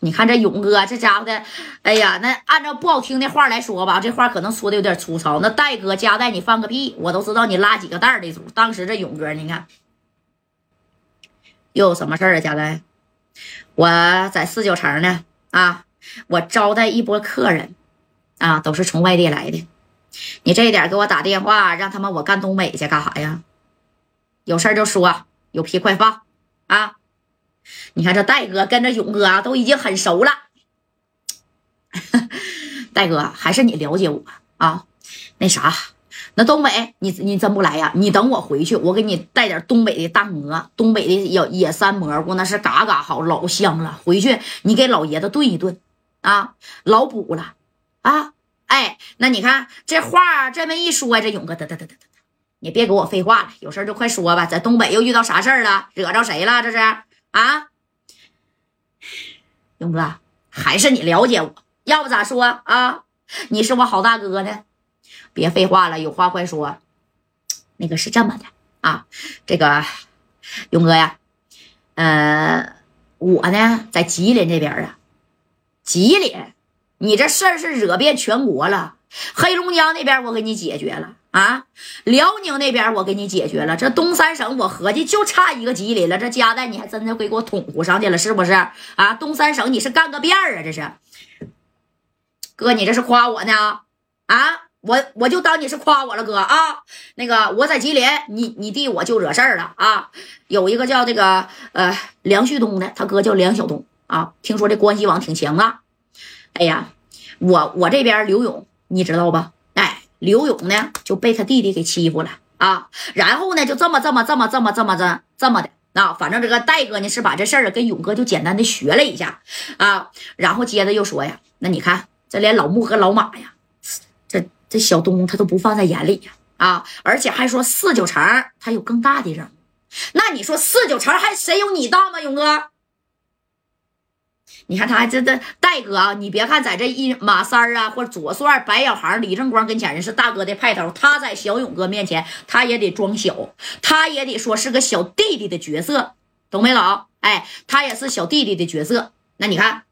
你看这勇哥这家伙的，哎呀，那按照不好听的话来说吧，这话可能说的有点粗糙。那戴哥夹带你放个屁，我都知道你拉几个蛋的主。当时这勇哥，你看又有什么事儿啊？夹带，我在四九城呢，啊，我招待一波客人，啊，都是从外地来的。你这点给我打电话，让他们我干东北去干啥呀？有事儿就说，有屁快放啊！你看这戴哥跟着勇哥啊，都已经很熟了。戴哥，还是你了解我啊？那啥，那东北你你真不来呀？你等我回去，我给你带点东北的大馍，东北的野野山蘑菇，那是嘎嘎好，老香了。回去你给老爷子炖一炖啊，老补了啊！哎，那你看这话这么一说，这勇哥得得得得得，你别给我废话了，有事就快说吧。在东北又遇到啥事儿了？惹着谁了？这是？啊，勇哥，还是你了解我，要不咋说啊？你是我好大哥呢，别废话了，有话快说。那个是这么的啊，这个勇哥呀，呃，我呢在吉林这边啊，吉林，你这事儿是惹遍全国了。黑龙江那边我给你解决了。啊，辽宁那边我给你解决了，这东三省我合计就差一个吉林了，这夹带你还真的会给我捅咕上去了，是不是？啊，东三省你是干个遍儿啊，这是，哥，你这是夸我呢？啊，我我就当你是夸我了，哥啊，那个我在吉林，你你弟我就惹事儿了啊，有一个叫这个呃梁旭东的，他哥叫梁晓东啊，听说这关系网挺强啊，哎呀，我我这边刘勇，你知道吧？刘勇呢就被他弟弟给欺负了啊，然后呢就这么这么这么这么这么这这么的。啊，反正这个戴哥呢是把这事儿跟勇哥就简单的学了一下啊，然后接着又说呀，那你看这连老穆和老马呀，这这小东他都不放在眼里呀啊，而且还说四九城他有更大的任务，那你说四九城还谁有你大吗，勇哥？你看他这这戴哥啊，你别看在这一马三儿啊，或者左帅、白小航、李正光跟前人是大哥的派头，他在小勇哥面前，他也得装小，他也得说是个小弟弟的角色，懂没懂？哎，他也是小弟弟的角色。那你看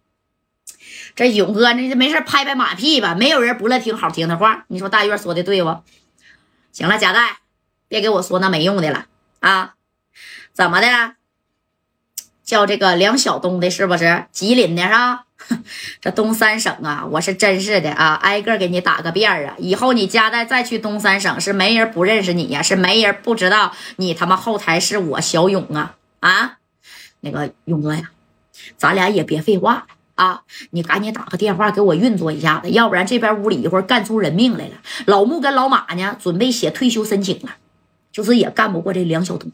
这勇哥，那没事拍拍马屁吧，没有人不乐听好听的话。你说大月说的对不？行了，贾代，别给我说那没用的了啊！怎么的？叫这个梁晓东的，是不是吉林的？是吧？这东三省啊，我是真是的啊，挨个给你打个遍啊！以后你家再再去东三省，是没人不认识你呀，是没人不知道你他妈后台是我小勇啊啊！那个勇哥呀，咱俩也别废话了啊，你赶紧打个电话给我运作一下子，要不然这边屋里一会儿干出人命来了。老穆跟老马呢，准备写退休申请了，就是也干不过这梁晓东。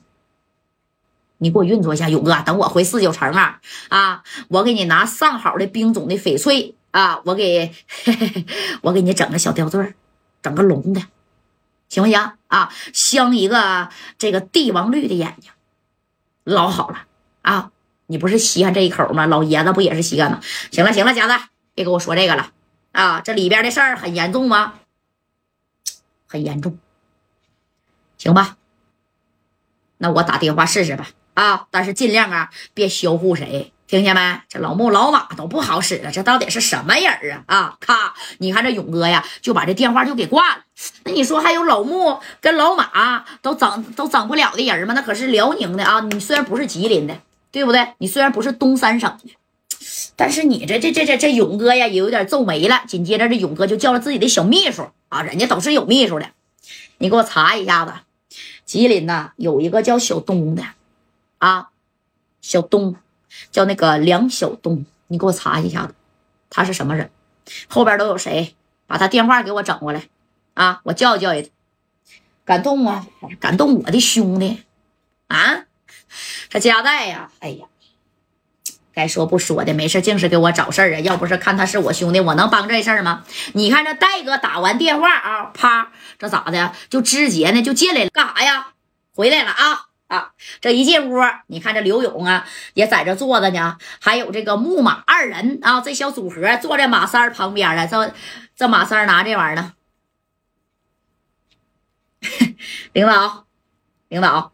你给我运作一下，勇哥，等我回四九城啊啊！我给你拿上好的冰种的翡翠啊，我给 我给你整个小吊坠整个龙的，行不行啊？镶一个这个帝王绿的眼睛，老好了啊！你不是稀罕这一口吗？老爷子不也是稀罕吗？行了行了，家子，别跟我说这个了啊！这里边的事儿很严重吗？很严重，行吧？那我打电话试试吧。啊！但是尽量啊，别销户谁，听见没？这老穆老马都不好使了，这到底是什么人啊？啊！咔！你看这勇哥呀，就把这电话就给挂了。那你说还有老穆跟老马都整都整不了的人吗？那可是辽宁的啊！你虽然不是吉林的，对不对？你虽然不是东三省的，但是你这这这这这勇哥呀，也有点皱眉了。紧接着这勇哥就叫了自己的小秘书啊，人家都是有秘书的，你给我查一下子，吉林呐有一个叫小东的。啊，小东，叫那个梁小东，你给我查一下子，他是什么人？后边都有谁？把他电话给我整过来啊！我教育教育他，感动啊，感动我的兄弟啊！他家代呀，哎呀，该说不说的，没事净是给我找事儿啊！要不是看他是我兄弟，我能帮这事儿吗？你看这戴哥打完电话啊，啪，这咋的？就直接呢就进来了，干啥呀？回来了啊！啊，这一进屋，你看这刘勇啊，也在这坐着呢，还有这个木马二人啊，这小组合坐在马三旁边了。这这马三拿这玩意儿呢，领导，领导，